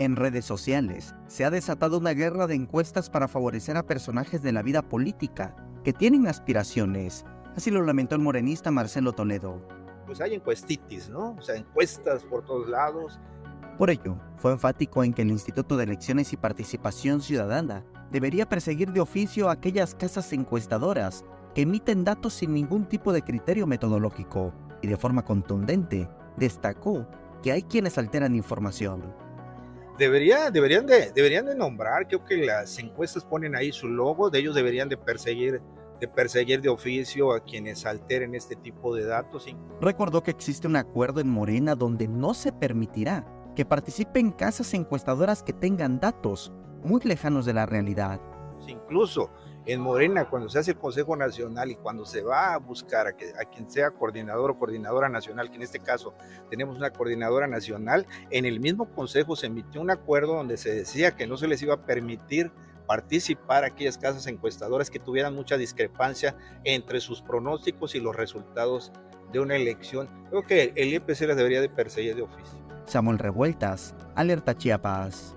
En redes sociales se ha desatado una guerra de encuestas para favorecer a personajes de la vida política que tienen aspiraciones. Así lo lamentó el morenista Marcelo Toledo. Pues hay encuestitis, ¿no? O sea, encuestas por todos lados. Por ello, fue enfático en que el Instituto de Elecciones y Participación Ciudadana debería perseguir de oficio a aquellas casas encuestadoras que emiten datos sin ningún tipo de criterio metodológico y de forma contundente destacó que hay quienes alteran información debería, deberían, de, deberían de nombrar, creo que las encuestas ponen ahí su logo, de ellos deberían de perseguir de perseguir de oficio a quienes alteren este tipo de datos. Recordó que existe un acuerdo en Morena donde no se permitirá que participen casas encuestadoras que tengan datos muy lejanos de la realidad. Incluso en Morena, cuando se hace el Consejo Nacional y cuando se va a buscar a, quien sea coordinador o coordinadora nacional, que en este caso tenemos una coordinadora nacional, en el mismo Consejo se emitió un acuerdo donde se decía que no se les iba a permitir participar aquellas casas encuestadoras que tuvieran mucha discrepancia entre sus pronósticos y los resultados de una elección. Creo que el IPC las debería de perseguir de oficio. Samuel Revueltas, Alerta Chiapas.